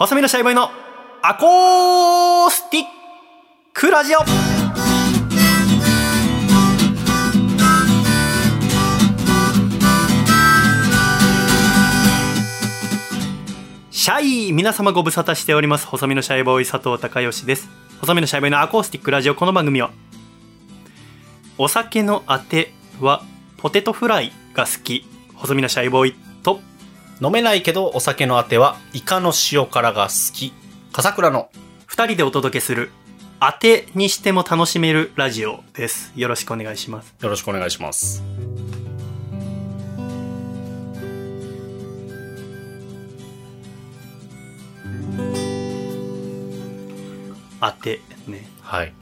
細身のシャイボーイのアコースティックラジオ。シャイ皆様ご無沙汰しております。細身のシャイボーイ佐藤孝義です。細身のシャイボーイのアコースティックラジオ。この番組はお酒のあてはポテトフライが好き。細身のシャイボーイと飲めないけどお酒のあてはイカの塩辛が好き。笠倉の2人でお届けする当てにしても楽しめるラジオです。よろしくお願いします。よろしくお願いします。当てね。はい。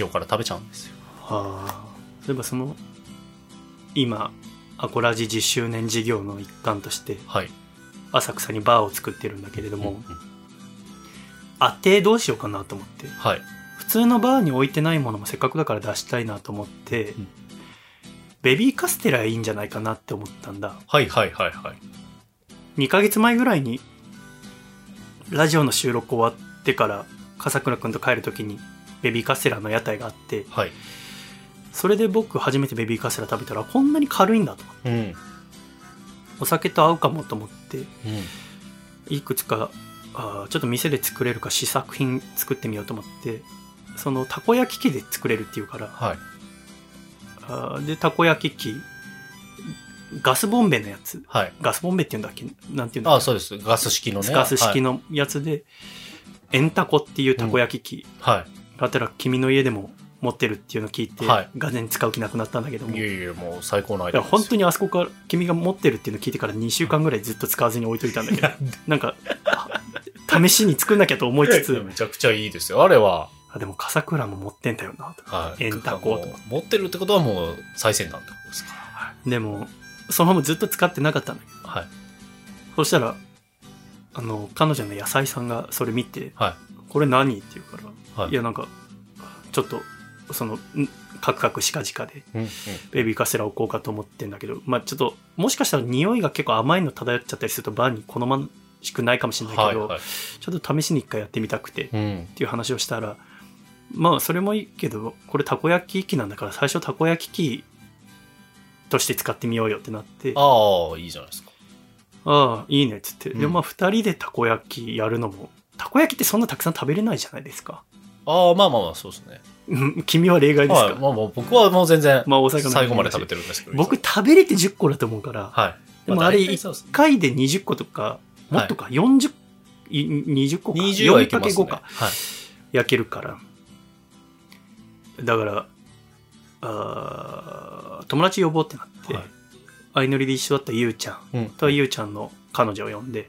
塩辛食べちゃうんですよ。はあそういえばその今アコラジ10周年事業の一環としてはい。浅草にバーを作ってるんだけれども、うんうん。当てどうしようかなと思って。はい。普通のバーに置いてないものもせっかくだから出したいなと思って、ん。ベビーカステラいいんじゃないかなって思ったんだ。はいはいはいはい。2ヶ月前ぐらいにラジオの収録終わってから笠倉くんと帰る時にベビーカステラの屋台があってはいそれで僕初めてベビーカステラ食べたらこんなに軽いんだとうんうん。お酒と合うかもと思っていくつかあーちょっと店で作れるか試作品作ってみようと思ってそのたこ焼き器で作れるっていうからはい。あーでたこ焼き器ガスボンベのやつ。はい。ガスボンベっていうんだっけ？なんていうんだっけ？あそうです。ガス式のね。ガス式のやつで、エンタコっていうたこ焼き器。はい、はがあったら君の家でも持ってるっていうのを聞いて、はい。がぜん使う気なくなったんだけども。い、いえいえもう最高のアイいやデア本当にあそこから君が持ってるっていうのを聞いてから2週間ぐらいずっと使わずに置いといたんだけど。なんかあ試しに作んなきゃと思いつつ。めちゃくちゃいいですよ。あれは。あでも笠倉も持ってんだよな。とはい。エンタコと持ってるってことはもう最先端ってことですか。でもそのままずっと使ってなかったんだけどらはい。そしたらあの彼女の野菜さんがそれ見てはい「これ何?」って言うから。はい。いやなんかちょっとそのんカクカクしかじかでベビーカステラ置こうかと思ってんだけどまあちょっともしかしたら匂いが結構甘いの漂っちゃったりするとバーに好ましくないかもしれないけど、はいはい。ちょっと試しに一回やってみたくてっうん。ていう話をしたらまあそれもいいけどこれたこ焼き器なんだから最初たこ焼き器として使ってみようよってなってあああいいじゃないですか。あいいねっつって、うん。でまあ2人でたこ焼きやるのもたこ焼きってそんなたくさん食べれないじゃないですかああまあまあまあそうですね。う ん君は例外ですか、はい。まあまあ僕はもう全然まあ最後まで食べてるんですけど。僕食べれて10個だと思うから、はい。でもあれ大体そうですね。1回で20個とかもっとか、40い。20個か？20はいけますね。4×5 かはい。焼けるから。だからあー友達呼ぼうってなって、はい。相乗りで一緒だったゆうちゃん。とゆうちゃんの彼女を呼んで。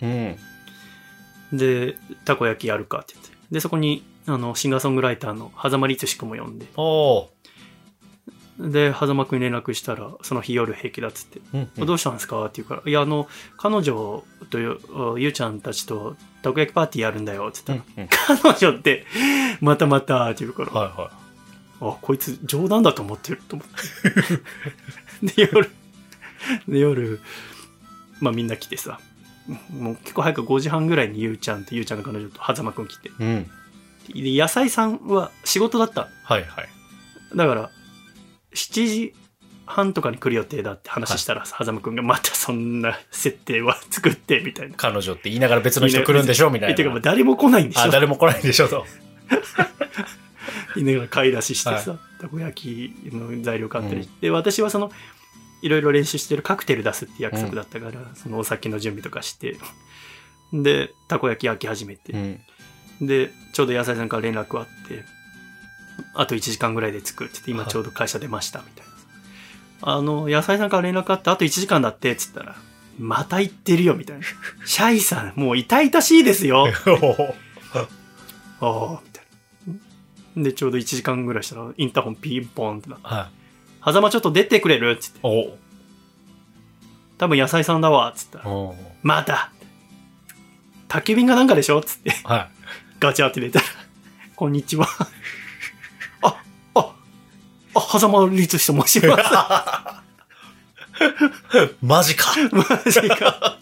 うん。でたこ焼きやるかって言って。でそこにあのシンガーソングライターの狭間律志君も呼んで。で狭間君に連絡したらその日夜平気だっつって。うんうんどうしたんですか？って言うから、いや、あの、彼女とゆゆうちゃんたちとたこ焼きパーティーやるんだよ、って言ったうんら、うん彼女って、またまた、って言うから、はいはあ、こいつ冗談だと思ってると思って。で、夜、で、夜、まあみんな来てさ、もう結構早く5時半ぐらいにゆうちゃんとゆうちゃんの彼女と狭間くん来て、いうんで、野菜さんは仕事だった。はいはい。だから、7時半とかに来る予定だって話したら、狭間くんがまたそんな設定は作って、みたいな。彼女って言いながら別の人来るんでしょ？みたいえてか、まあな誰も来ないんでしあょ誰も来ないでしょ？と。言いながら買い出ししてさ、たこ焼きの材料買ったりして、で私はそのいろいろ練習してるカクテル出すって約束だったから、そのお酒の準備とかしてでたこ焼き焼き始めて、うんでちょうど野菜さんから連絡あってあと1時間ぐらいで着くって言って今はい。ちょうど会社出ましたみたいな、あの野菜さんから連絡あってあと1時間だってっつったらまた行ってるよみたいな。シャイさんもう痛々しいですよ。ああ、みたいな。で、ちょうど1時間ぐらいしたら、インターホンピンポンってなって、はい狭間ちょっと出てくれる？っつって、お多分野菜さんだわ、っつったら、おまた。宅急便がなんかでしょ？っつって、はガチャって出たら、こんにちは。あ、あ、あ、狭間律師と申します。いマジかマジか。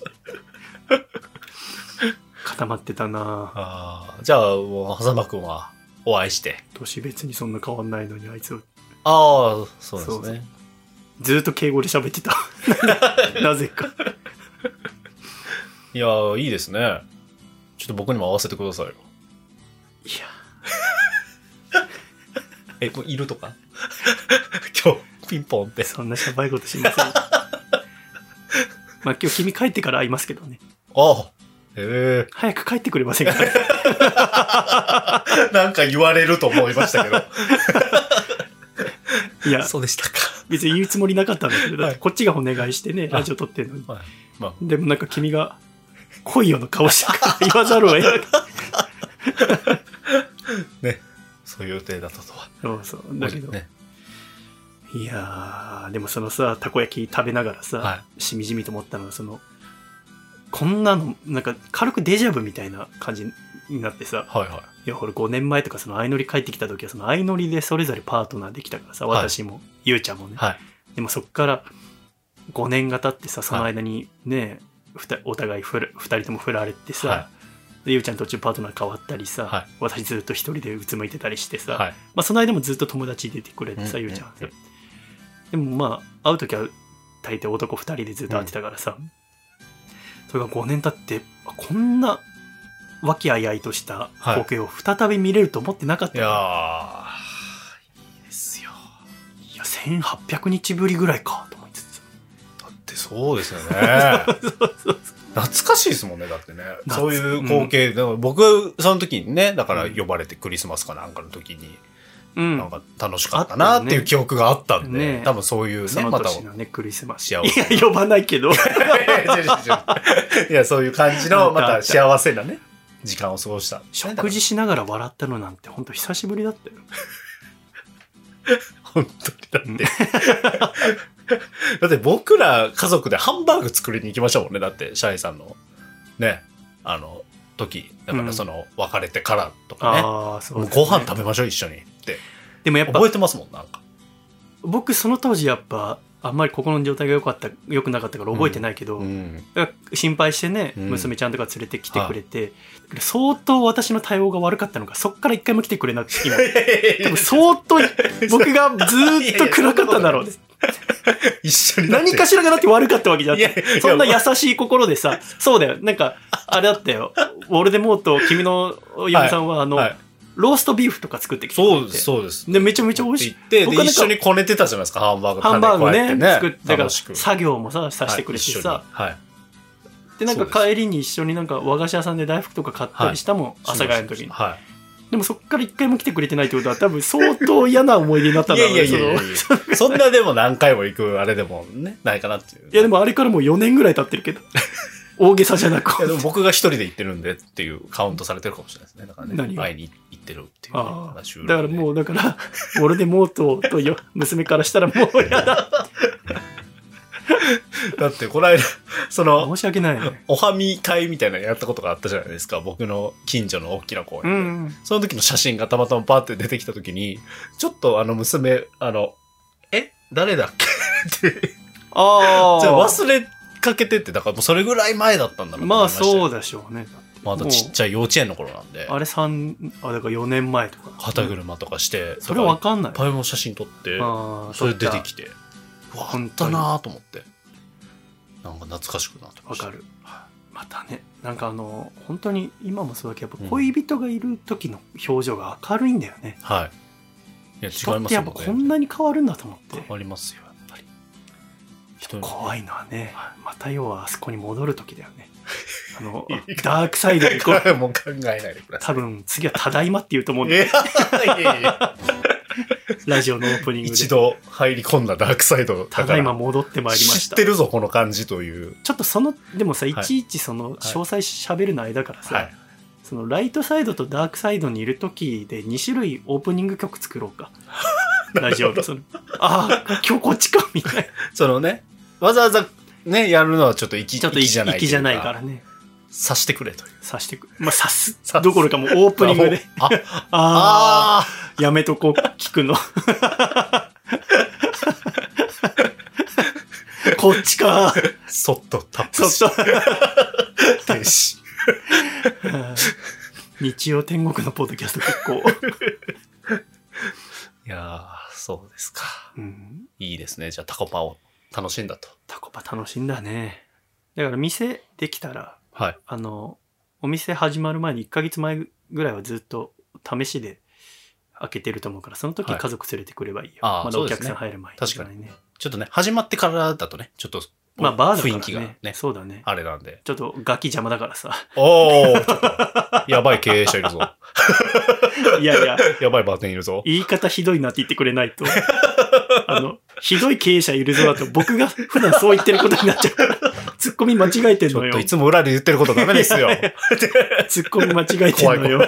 溜 まってたなああ、じゃあ、もう、狭間くんはお会いして。年別にそんな変わんないのにあいつああ、そうですね。ずーっと敬語で喋ってた なぜかいやー、いいですね。ちょっと僕にも合わせてくださいよ。いや。え、これいるとか？今日、ピンポンって。そんなしゃばいことしません。まあ今日君帰ってから会いますけどね。ああ、へ早く帰ってくれませんか？え。なんか言われると思いましたけど。いや。そうでしたか。別に言うつもりなかったんだけどだってはい。こっちがお願いしてねあラジオ撮ってんのに。はい。まあ、でもなんか君が来いよの顔したから言わざるを得ないね。そういう予定だったとは。そうそうだけど、ね。いやーでもそのさたこ焼き食べながらさ、はしみじみと思ったのはそのこんなのなんか軽くデジャブみたいな感じになってさはいはいや、俺5年前とかその相乗り帰ってきた時はその相乗りでそれぞれパートナーできたからさ、はい私も、ゆうちゃんもね。い。はい。でもそっから5年が経ってさ、その間にね、ふたお互いふら二人とも振られてさ、はでゆうちゃん途中パートナー変わったりさ、はい私ずっと一人でうつむいてたりしてさ、はい。まあその間もずっと友達出てくれてさ、うんゆうちゃんうんでもまあ、会う時は大抵男二人でずっと会ってたからさ、それが5年経って、あこんな和気あいあいとした光景を再び見れると思ってなかったいよやー、いいですよ。いや、1800日ぶりぐらいか、と思いつつ。だってそうですよね。そうそうそう。懐かしいですもんね、だってね。懐そういう光景。だから僕、その時にね、だから呼ばれてクリスマスかなんかの時に、うん。なんか楽しかったなっていう記憶があったんで、ね多分そういうね、また。ね、クリスマス。い幸せや、呼ばないけど。いや、そういう感じの、また幸せなね、時間を過ごした。食事しながら笑ったのなんて、本当久しぶりだったよ。本当にだって。だって僕ら家族でハンバーグ作りに行きましたもんね。だって、シャイさんの、ね、あの、時。だからその、別れてからとかね。ああ、ねご飯食べましょう、一緒にって。でもやっぱ覚え、てますもん、なんか。僕その当時やっぱ、あんまり心の状態が良かった、良くなかったから覚えてないけど、うん。心配してね、うん娘ちゃんとか連れてきてくれて、相当私の対応が悪かったのか、そっから一回も来てくれなくて、今。多分相当僕がずーっと暗かったんだろうね。一緒に何かしらがだって悪かったわけじゃんいやいや。そんな優しい心でさ、そうだよ。なんか、あれだったよ。ウォルデモート、君の嫁さんは、あの、はいローストビーフとか作ってきて。そうです、そうです。で、めちゃめちゃ美味しい。で、一緒にこねてたじゃないですか、ハンバーグ。ハンバーグね、作って、だから、作業もさ、させてくれてさ、はい。で、なんか帰りに一緒になんか和菓子屋さんで大福とか買ったりしたもん、朝帰りの時に。はでもそっから一回も来てくれてないってことは多分相当嫌な思い出になったんい。いだろうね。やいやいやいや そんなでも何回も行くあれでもね、ないかなっていう。いやでもあれからもう4年ぐらい経ってるけど。大げさじゃなくいやでも僕が一人で行ってるんでっていうカウントされてるかもしれないですね。だからね、何が？前に行ってるっていうね、だからもう、だから、俺でモートとよ娘からしたらもう嫌だ。だってこの間、その、申し訳ないね。おはみ会みたいなのやったことがあったじゃないですか。僕の近所の大きな公園うで。ん。その時の写真がたまたまパーって出てきた時に、ちょっとあの娘、あの、え？誰だっけ？って、あじゃああ。忘れかけてって、だからもうそれぐらい前だったんだなまあそうだ。でしょうね。まだちっちゃい幼稚園の頃なんで、あれ三あ、だから4年前とか。肩車とかして、それわかんないいっ。ぱいも写真撮って、それ出てて。きて、うわ、あったなと思って。なんか懐かしくなって。わかる。またね、なんかあの、本当に今もそうだけど、やっぱ恋人がいる時の表情が明るいんだよね。はい。いや、人違いますよってやっぱこんなに変わるんだと思って変。わりますよ。人怖いのはね、また要はあそこに戻る時だよね。あのダークサイドにこう、これもう考えないでくださ多分次はただいまって言うと思うんい。だよいやいやいや ラジオのオープニングで。一度入り込んだダークサイドただいま戻ってまいりました。知ってるぞ、この感じという。ちょっとその、でもさ、いいちいちその、詳細喋るの間からさ、はい。そのライトサイドとダークサイドにいる時で2種類オープニング曲作ろうか。ラジオのその、ああ、今日こっちか、みたいな。そのね、わざわざね、やるのはちょっと粋ちょっと粋じゃない。粋じゃないから。ね。さしてくれという。さしてく。まあ、さす さ。どころかもうオープニングで。あ、あ ああ、やめとこう、聞くの。こっちか。ーそっとタップしそっと。停止。日曜天国のポッドキャスト結構。いやー、そうですか。うん。いいですね。じゃあタコパを楽しんだと。タコパ楽しんだね。だから店できたら、はい。あの、お店始まる前に1ヶ月前ぐらいはずっと試しで開けてると思うから、その時はい家族連れてくればいいよ。ああまだおそうですね客さん入る前確かにね。ちょっとね、始まってからだとね、ちょっと、まあバーだからね。雰囲気がね、そうだね。あれなんで。ちょっとガキ邪魔だからさ。おー、ちょっと、やばい経営者いるぞ。いやいや、やばいバーテンいるぞ。言い方ひどいなって言ってくれないと。あの、ひどい経営者いるぞだと僕が普段そう言ってることになっちゃうから、ツッコミ間違えてんのよちょっと。いつも裏で言ってることダメですよ。ツッコミ間違えてんのよ。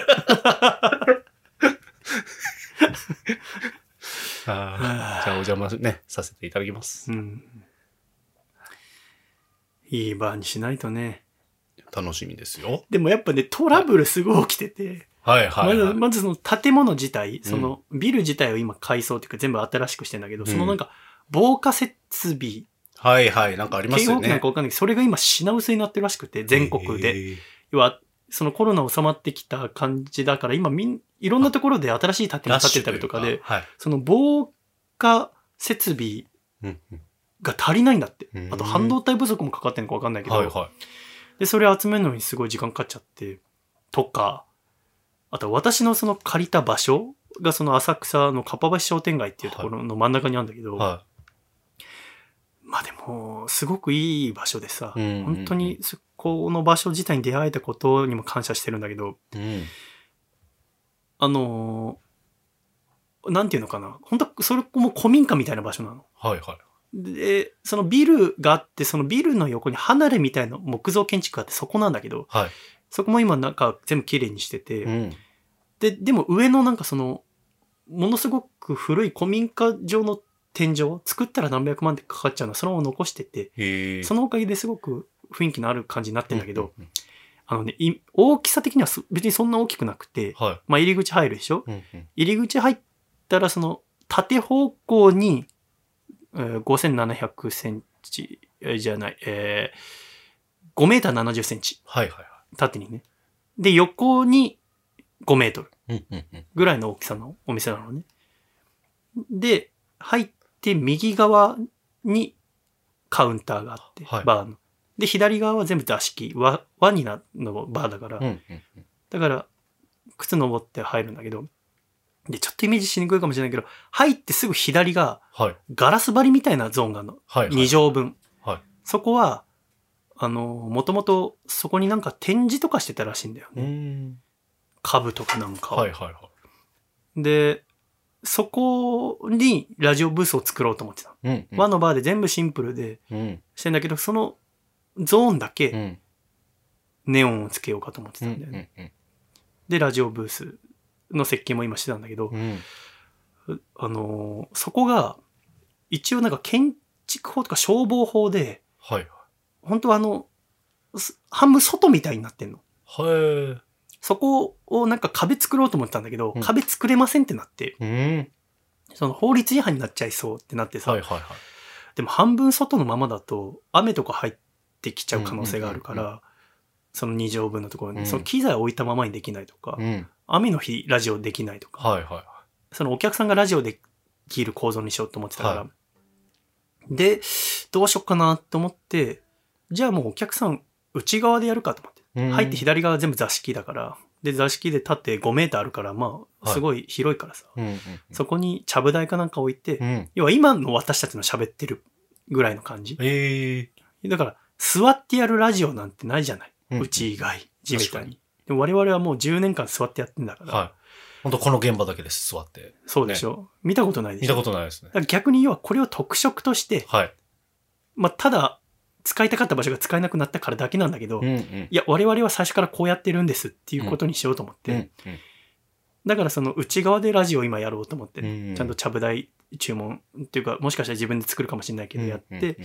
あーじゃあお邪魔ね、させていただきます。うん。いいバーにしないとね。楽しみですよ。でもやっぱね、トラブルすごい起きてて、はいはい、はい。まず、まずその建物自体、そのビル自体を今改装っていうか全部新しくしてんだけど、うんそのなんか防火設備、はいはい。なんかありますよね警報器なんか。わかんないけど、それが今品薄になってるらしくて、全国で。要は、そのコロナ収まってきた感じだから、今みん、いろんなところで新しい建物建てたりとかではい。その防火設備が足りないんだってうん。あと半導体不足もかかってるのかわかんないけど、はいはで、それ集めるのにすごい時間かかっちゃって、とか、あと私のその借りた場所がその浅草のかっぱ橋商店街っていうところの真ん中にあるんだけど、い。はまあでも、すごくいい場所でさ、うんうんうん本当にそこの場所自体に出会えたことにも感謝してるんだけど、い。うん。あのーなんていうのかな、本当それも古民家みたいな場所なの。はいはい。で、そのビルがあって、そのビルの横に離れみたいな木造建築があって、そこなんだけど、はい。そこも今なんか全部綺麗にしてて、うん。で、でも上のなんかその、ものすごく古い古民家上の天井、作ったら何百万ってかかっちゃうのはそのまま残してて。そのおかげですごく雰囲気のある感じになってんだけど、うんうんあのね、い大きさ的にはす別にそんな大きくなくて、はい。まあ入り口入るでしょ？うんうん入り口入ったらその縦方向に、えー5700センチ、えーじゃない、えー5メーター70センチ、はいはいは縦にね。で、横に5メートル。ぐらいの大きさのお店なのね。で、入って右側にカウンターがあって、はいバーの。で、左側は全部座敷、ワワニナのバーだから。だから、靴登って入るんだけど、で、ちょっとイメージしにくいかもしれないけど、入ってすぐ左がはい。ガラス張りみたいなゾーンがあるの。はい。2畳分。はいそこは、あの、もともとそこになんか展示とかしてたらしいんだようね。ん。株とかなんかをはいはいはで、そこにラジオブースを作ろうと思ってた。い。うんうん。和のバーで全部シンプルでうん。してんだけど、そのゾーンだうけん。ネオンをつけようかと思ってうんたんだよね。うんで、ラジオブースの設計も今してたんだけどう、ん。あのーそこが、一応なんか建築法とか消防法で、はい本当はあの、す半分外みたいになってんの。そこをなんか壁作ろうと思ってたんだけど、うん壁作れませんってなって、い。うん。その法律違反になっちゃいそうってなってさ、はいはいはい。でも半分外のままだと雨とか入ってきちゃう可能性があるかうんうんら、その2畳分のところに、うんその機材を置いたままにできないとか、うん。雨の日ラジオできないとか、はいはそのお客さんがラジオできる構造にしようと思ってたから、はで、どうしよっかなと思って、じゃあもうお客さん内側でやるかと思っ。入って左側全部座敷だから、で、座敷で立って5メーターあるから、まあ、はいすごい広いからさ、うんうんそこにちゃぶ台かなんか置いて、うん。うん。要は今の私たちの喋ってるぐらいの感じ。ええ。だから、座ってやるラジオなんてないじゃない。うんうち以外、地べた確に。でも我々はもう10年間座ってやってんだから。はい。本当この現場だけです、座って。そうでしょ、見たことないでしょ見たことないですね逆に要はこれを特色として、はい。まあ、ただ、使いたかった場所が使えなくなったからだけなんだけど、いうんうん。や、我々は最初からこうやってるんですっていうことにしようと思って、うんうん。だからその内側でラジオを今やろうと思って、うんちゃんとちゃぶ台注文っていうか、もしかしたら自分で作るかもしれないけどやって、うんうん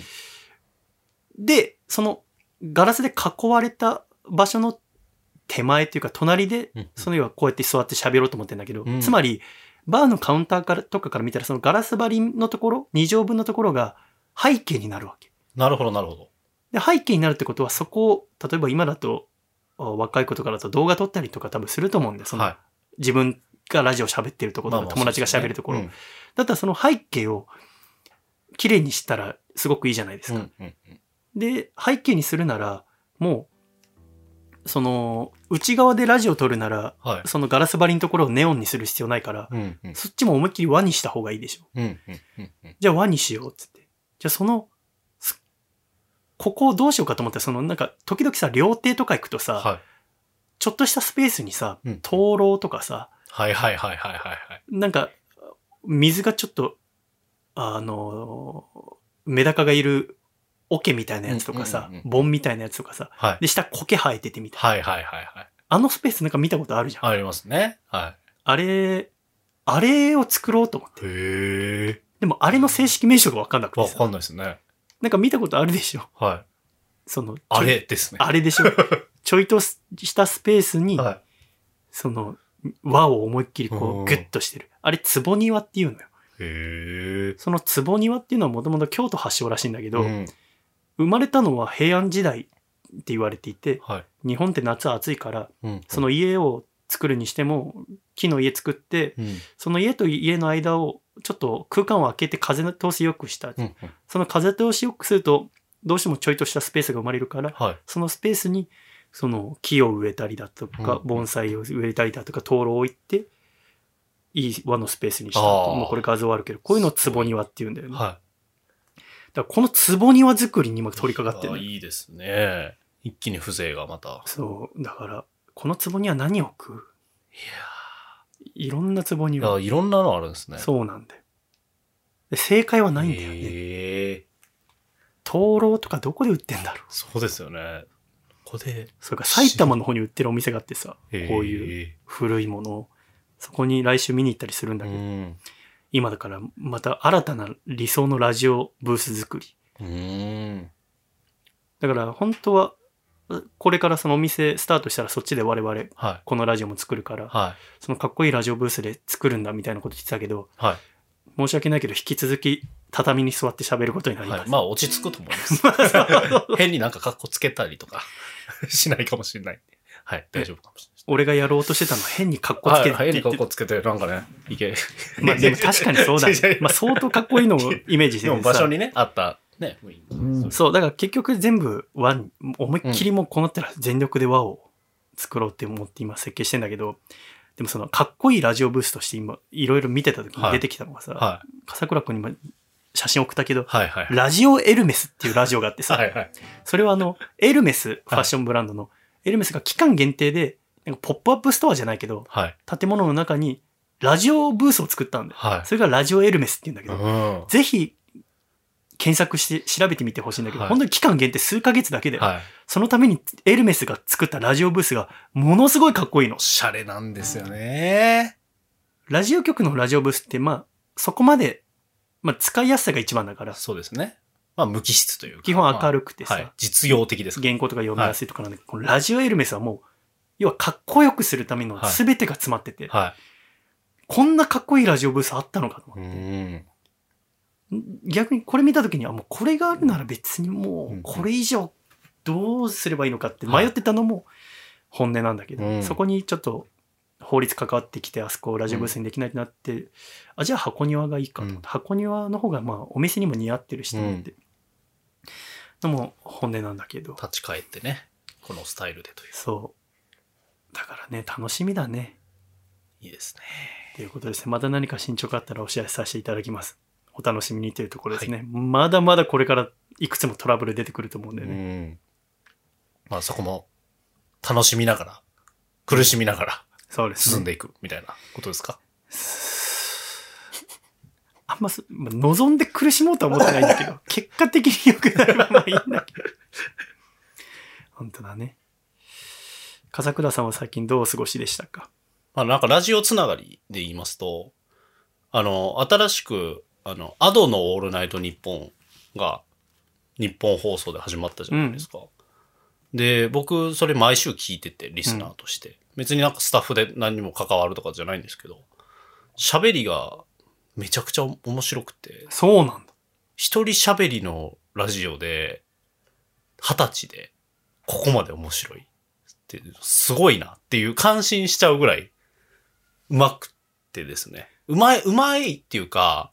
で、そのガラスで囲われた場所の手前っていうか隣で、うんその要はこうやって座って喋ろうと思ってんだけど、うんつまり、バーのカウンターからとかから見たらそのガラス張りのところ、2畳分のところが背景になるわけ。なるほど、なるほど。で、背景になるってことはそこを、例えば今だと、若い子とかだと動画撮ったりとか多分すると思うんで、その、はい。自分がラジオ喋ってるところとか、まあまあ友達が喋るところ。そうでだったらその背景を綺麗にしたらすごくいいじゃないですすねか。うんうんうんで、背景にするなら、もう、その、内側でラジオ撮るなら、はい。そのガラス張りのところをネオンにする必要ないから、うんうんそっちも思いっきり和にした方がいいでしょ。うんうんうんうんじゃあ和にしようっつって。じゃあその、すここをどうしようかと思って、そのなんか、時々さ、料亭とか行くとさ、はい。ちょっとしたスペースにさうん、灯籠とかさ、はいはいはいはいはいはい。なんか、水がちょっと、あの、メダカがいる桶みたいなやつとかさ盆みたいなやつとかさ、はい。で、下苔生えててみたいな。はいはいはいはい。あのスペースなんか見たことあるじゃん。ありますね。はあれ、あれを作ろうと思って。い。へえ。でもあれの正式名称がわかんなくてさわかんないですね。なんか見たことあるでしょ？はい。その、あれですね。あれでしょ？ちょいとしたスペースに、はい。その、輪を思いっきりこうんう、ギュッとしてる。あれ、壺庭っていうのよ。へえ。その壺庭っていうのはもともと京都発祥らしいんだけど、うん。生まれたのは平安時代って言われていて、はい。日本って夏暑いから、うん。その家を作るにしても、木の家作って、うん。その家と家の間をちょっと空間を空けて風の通しよくした。うん。その風通しよくすると、どうしてもちょいとしたスペースが生まれるから、はい。そのスペースに、その木を植えたりだとかう、ん盆栽を植えたりだとか、灯籠を置いて、いい輪のスペースにしたもうこれ画像あるけど、こういうのを壺庭って言うんだよね。だかはらこの壺庭作りに今取りい。掛かってるのよ。あいいですね。一気に風情がまた。そう。だから、この壺庭何を置くいいろんな壺や庭。ー。いろんなのあるんですね。そうなんだよ。で正解はないんだよね。へえ。灯籠とかどこで売ってんだろう。そうですよね。ここで。それから埼玉の方に売ってるお店があってさ、こうういう古いものを、そこに来週見に行ったりするんだけど、ん。今だからまた新たな理想のラジオブース作り。うん。だから本当は、これからそのお店スタートしたらそっちで我々、はい。このラジオも作るから、はそのかっこいいラジオブースで作るんだみたいなこと言ってたけど、い。はい。申し訳ないけど引き続き畳に座って喋ることになります。はい。まあ、落ち着くと思います。変になんか格好つけたりとか しないかもしれない。はい。大丈夫かもし俺がやろうとしてたのは変にカッれない。コつけはい。変に格好つけて、なんかね、いけ。まあでも確かにそうだ。ねまあ相当かっこいいのをイメージしてでるさも場所にね、あった、ね、雰囲気そう、だから結局全部和に、思いっきりもうこうなったら全力で和を作ろうって思って今設計してんだけど、でもそのかっこいいラジオブースとして今いろいろ見てた時に出てきたのがさ、は笠倉くんに今写真送ったけど、はいはい。ラジオエルメスっていうラジオがあってさ、はいはい。それはあの、エルメス、ファッションブランドの、エルメスが期間限定で、なんかポップアップストアじゃないけど、はい。建物の中にラジオブースを作ったんだよ。はい。それがラジオエルメスって言うんだけど、うん。ぜひ検索して調べてみてほしいんだけど、はい本当に期間限定数ヶ月だけで、はい。そのためにエルメスが作ったラジオブースがものすごいかっこいいのお。しゃれなんですよね。ラジオ局のラジオブースって、まあ、そこまで、まあ、使いやすさが一番だから、そうですね。まあ、無機質というか。基本明るくてさ、はい。実用的ですか原稿とか読みやすいとかなんだけど、このラジオエルメスはもう、要はかっこよくするためのはい全てが詰まってて、はこんなかっこいいラジオブースあったのかと思って。ん。逆にこれ見た時にはもうこれがあるなら別にもうん。うこれ以上どうすればいいのかって迷ってたのも本音なんだけど、うん。そこにちょっと法律関わってきてあそこをラジオブースにできないってなって、あじゃあ箱庭がいいかと思って、箱庭の方がまあお店にも似合ってるしと思って、のも本音なんだけど。立ち返ってね、このスタイルでという。そう。だからね楽しみだね。いいですね。ということです。ねまた何か進捗あったらお知らせさせていただきますお楽しみにというところですね、まだまだこれからいくつもトラブル出てくると思うんでうね、ん。まあ、そこも楽しみながら、苦しみながらそうです、ね、進んでいくみたいなことですか？あんま望んで苦しもうとは思ってないんだけど、結果的に良くなればまあいいんだけど。本当だね。笠倉さんは最近どうお過ごしでしたか？まあ、なんかラジオつながりで言いますと、あの、新しく、あの、アドのオールナイトニッポンが、日本放送で始まったじゃないですか。で、僕、それ毎週聞いてて、リスナーとして。別になんかスタッフで何にも関わるとかじゃないんですけど、喋りがめちゃくちゃ面白くて、そうなんだ。一人喋りのラジオで、二十歳で、ここまで面白いっって、すごいなっていう感心しちゃうぐらい、うまくてですね。うまい、うまいっていうか、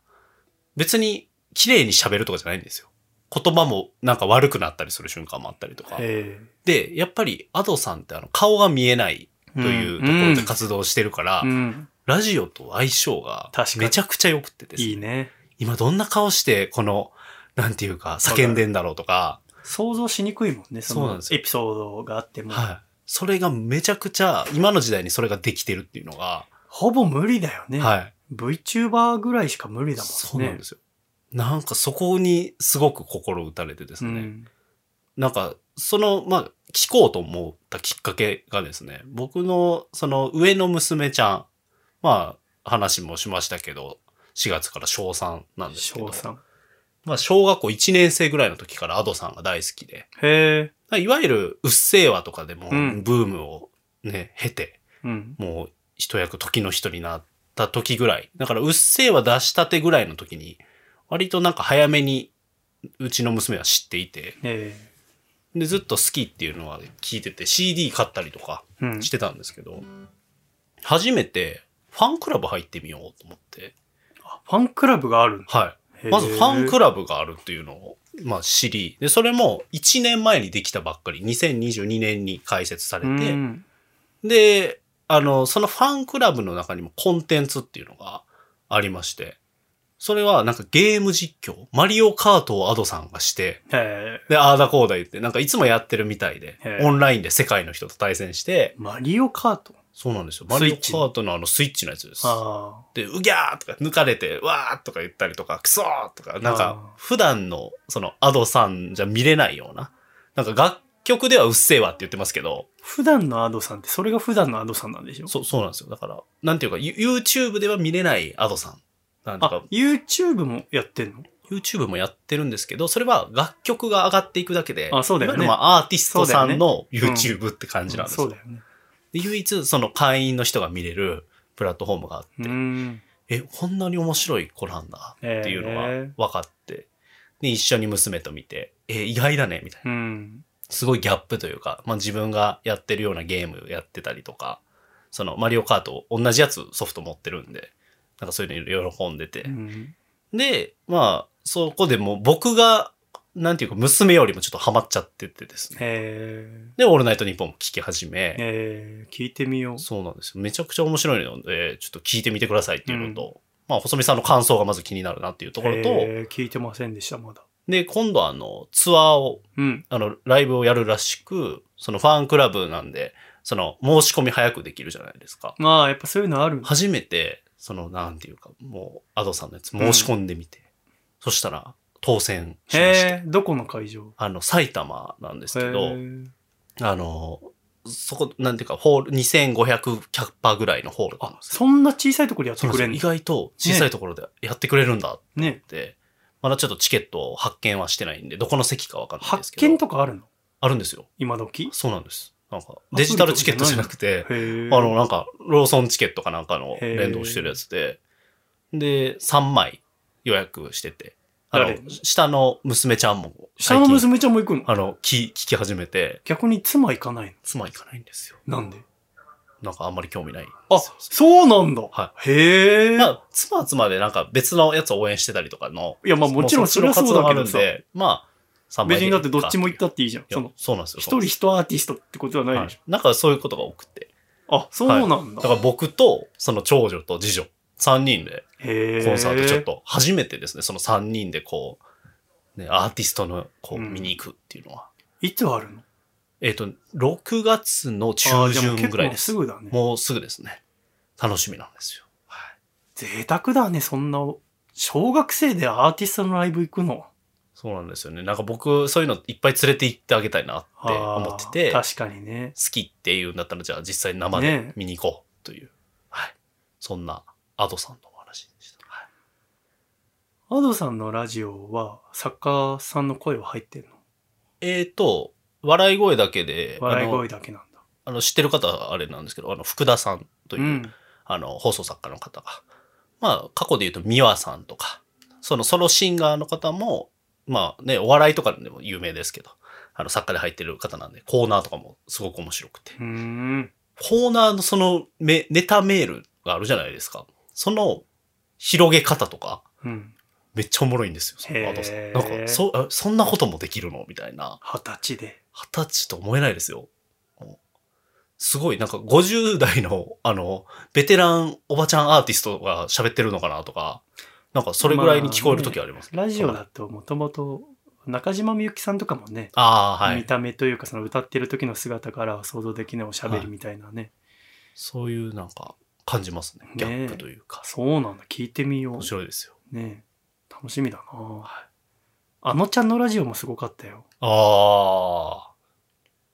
別に綺麗に喋るとかじゃないんですよ。言葉もなんか悪くなったりする瞬間もあったりとか。えで、やっぱりアドさんってあの顔が見えないえというところで活動してるから、うんうんラジオと相性がめちゃくちゃ良くてですね。いいね。今どんな顔してこの、なんていうか、叫んでんだろうとか、想像しにくいもんね、そのそうなんですよエピソードがあっても。はい。それがめちゃくちゃ、今の時代にそれができてるっていうのが、ほぼ無理だよね。はい。VTuber ぐらいしか無理だもんね。そうなんですよ。なんかそこにすごく心打たれてですね。うん。なんか、その、まあ、聞こうと思ったきっかけがですね、僕の、その上の娘ちゃん、まあ、話もしましたけど、4月から小3なんですけど、翔さん。まあ、小学校1年生ぐらいの時からアドさんが大好きで、へえ。いわゆる、うっせぇわとかでも、うんブームをね、経て、うん。もう一役時の人になった時ぐらい。だから、うっせぇわ出したてぐらいの時に、割となんか早めに、うちの娘は知っていて、えで、ずっと好きっていうのは聞いてて、CD 買ったりとか。してたんですけど、初めてファンクラブ入ってみようと思って、ファンクラブがあるはい。まずファンクララブがあるっていうのを、まあ知り、で、それも1年前にできたばっかり、2022年に開設されて、うん。で、あの、そのファンクラブの中にもコンテンツっていうのがありまして、それはなんかゲーム実況、マリオカートをアドさんがして。で、あーだこうだ言って、なんかいつもやってるみたいでオンラインで世界の人と対戦して、マリオカート？そうなんですよ。マリオカートのあのスイッチのやつです。あで、うぎゃーとか抜かれて、わーとか言ったりとか、クソーとか、なんか普段のそのアドさんじゃ見れないような、なんか楽曲ではうっせぇわって言ってますけど、あ。普段のアドさんって、それが普段のアドさんなんでしょ？そう、そうなんですよ。だから、なんていうか、ユ YouTube では見れないアドさん。なんか、、YouTube もやってんの？YouTube もやってるんですけど、それは楽曲が上がっていくだけで、あそうだよねまあアーティストさんの YouTube って感じなんですよ。そうだよね。で唯一その会員の人が見れるプラットフォームがあって。え、こんなに面白い子なんだっていうのが分かって、で、一緒に娘と見て、え、意外だね、みたいな。うん。すごいギャップというか、まあ自分がやってるようなゲームやってたりとか、そのマリオカート同じやつソフト持ってるんで、なんかそういうの喜んでてう。ん。で、まあ、そこでもう僕が、なんていうか娘よりもちょっとハマっちゃっててですね。えで、オールナイトニッポンも聞き始ー、め、えー、聞いてみよう。そうなんですよ。めちゃくちゃ面白いので、ちょっと聞いてみてくださいっていうのと、まあ、細見さんの感想がまず気になるなっていうところと、えー、聞いてませんでした、まだ。で、今度はあの、ツアーを、うん。あの、ライブをやるらしく、そのファンクラブなんで、その、申し込み早くできるじゃないですか。まあ、やっぱそういうのある。初めて、その、なんていうか、もう、アドさんのやつ申し込んでみて、そしたら、当選しまして、へえ、どこの会場？あの、埼玉なんですけへど、ー。あの、そこ、なんていうか、ホール、2500キャッパーぐらいのホールあ、そんな小さいところでやってくれんの？そうなんですよ意外と小さいところでやってくれるんだっね。て、まだちょっとチケットを発見はしてないんで、どこの席かわかんないです発けど。見とかあるの？あるんですよ。今時？そうなんです。なんか、デジタルチケットじゃなくて。あの、なんか、ローソンチケットかなんかの連動してるやつで、で、3枚予約してて、あ誰？の、下の娘ちゃんも下の娘ちゃんも行くの？あの、聞、聞き始めて、逆に妻行かない妻行かないんですよ。のなんで？なんかあんまり興味ないあよ。、そうなんだ。はへえ。まあ、妻は妻でなんか別のやつを応援してたりとかの、いや、まあもちろんそれはそうだけどさ。で、まあ、3枚別にだってどっちも行ったっていいじゃん。その、そうなんですよ。一人一アーティストってことはないはいでしょ。なんかそういうことが多くて。あ、そうなんだ。だから僕と、その長女と次女、3人で。コンサートちょっ。と初めてですね、その3人でこう、ね、アーティストのこううん見に行くっていうのは。いつあるの？えっ、と、6月の中旬ぐらいです。結構すぐだね。もうすぐですね。楽しみなんですよ。はい。贅沢だね、そんな。小学生でアーティストのライブ行くの。そうなんですよね。なんか僕、そういうのいっぱい連れて行ってあげたいなって思ってて、確かにね。好きっていうんだったら、じゃあ実際生ねで見に行こうという、はい。そんな、アドさんのお話でした。はい。アドさんのラジオは作家さんの声は入ってんの？えーと、笑い声だけで、笑い声だけなんだ。あの知ってる方はあれなんですけど、あの、福田さんという、うん。あの、放送作家の方が、まあ、過去で言うと、美和さんとか、そのソロシンガーの方も、まあね、お笑いとかでも有名ですけど、あの、作家で入ってる方なんで、コーナーとかもすごく面白くて。コーナーのそのメ、ネタメールがあるじゃないですか。その、広げ方とか、うん。めっちゃおもろいんですよ、そのなんか、そ、あそんなこともできるの？みたいな。二十歳で。二十歳と思えないですよ。すごい、なんか50代の、あの、ベテランおばちゃんアーティストが喋ってるのかなとか、なんかそれぐらいに聞こえる時あります。ラジオだともともと中島みゆきさんとかもね、ああ、はい。見た目というかその歌ってる時の姿からは想像できないおしゃべりみたいなね。そういうなんか感じますね。ギャップというか。そうなんだ。聞いてみよ面白いですよ。う。ね楽しみだな、あのちゃんのラジオもすごかったよ。あ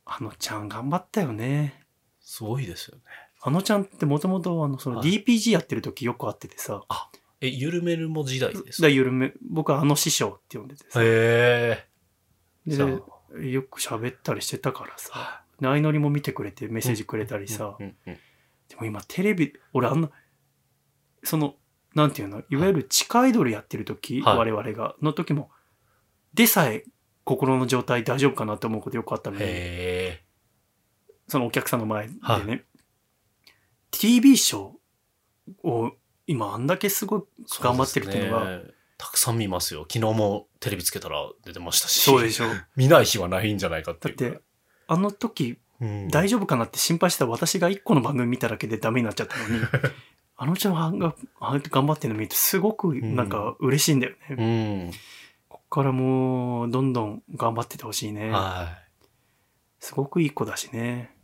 あ、あのちゃん頑張ったよね。すごいですよね。あのちゃんってもともとあのそのはい。DPG やってる時よく会っててさ、え、ゆるめるも時代ですだゆるめ、僕はあの師匠って呼んでてさ、へえ。でさよく喋ったりしてたからさ、で相乗りも見てくれてメッセージくれたりさ、うんうん。でも今テレビ、俺あんな、その、なんていうの、いわゆる地下アイドルやってる時、はい。我々が、の時も、でさえ心の状態大丈夫かなって思うことよくあったのに、へえ。そのお客さんの前でね、はい TV ショーを今あんだけすごい頑張ってるっていうのが、たくさん見ますよ。昨日もテレビつけたら出てましたし。そうでしょ。見ない日はないんじゃないかっていう。だって、あの時うん、大丈夫かなって心配した私が一個の番組見ただけでダメになっちゃったのに、あのちゃんが頑張ってるの見るとすごくなんか嬉しいんだよね。うん。こっからもうどんどん頑張っててほしいね。はすごくいい子だしね。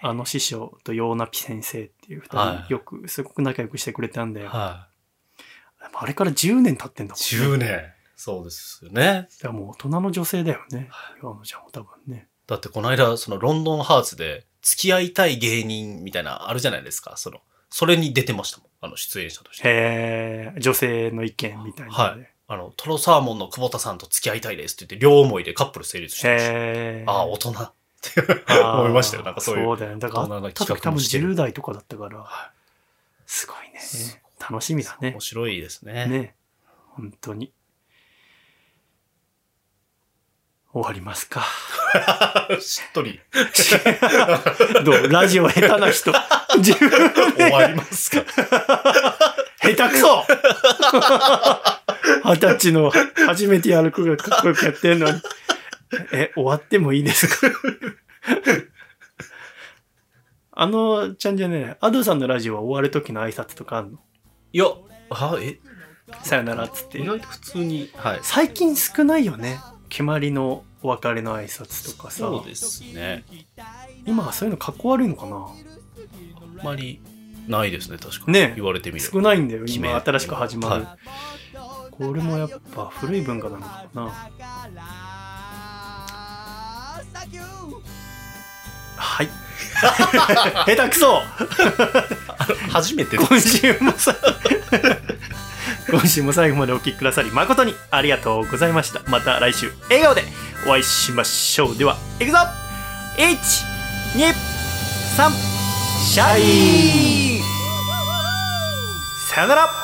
あの師匠とヨーナピ先生っていう二はい人よく、すごく仲良くしてくれたんだい。よ。はでもあれから10年経ってんだもんい。ね。10年。そうですよね。だからもう大人の女性だよね。ヨーナちゃんも多分ね。だってこの間、そのロンドンハーツで付き合いたい芸人みたいなあるじゃないですか。その、それに出てましたもん。あの、出演者として。へえ、女性の意見みたいなので。はいあの、トロサーモンの久保田さんと付き合いたいですって言って、両思いでカップル成立してました。ああ、大人って 思いましたよ。なんかそういう。そうだよね。だから、大人な会った時多分企画もしてる10代とかだったから、はすごいねす。楽しみだね面。白いですね。ね。本当に。終わりますか。しっとり どう？ラジオ下手な人。自分終わりますか。下手くそ 二十歳の初めてやる子がかっこよくやってんのに。え、終わってもいいですか？あのちゃんじゃね、アドさんのラジオは終わる時の挨拶とかあんの？いや、はえ、さよならっつって意。外と普通に、はい。最近少ないよね。決まりのお別れの挨拶とかさ。そうですね。今はそういうのかっこ悪いのかな？あんまりないですね、確かに。ね言われてみる少ないんだよ、今新しく始まる。はこれもやっぱ古い文化なのかな。はい。下手くそ初めて今週もさ、今週も最後までお聞きくださり誠にありがとうございました。また来週笑顔でお会いしましょう。では、いくぞ !1、2、3、シャイさよなら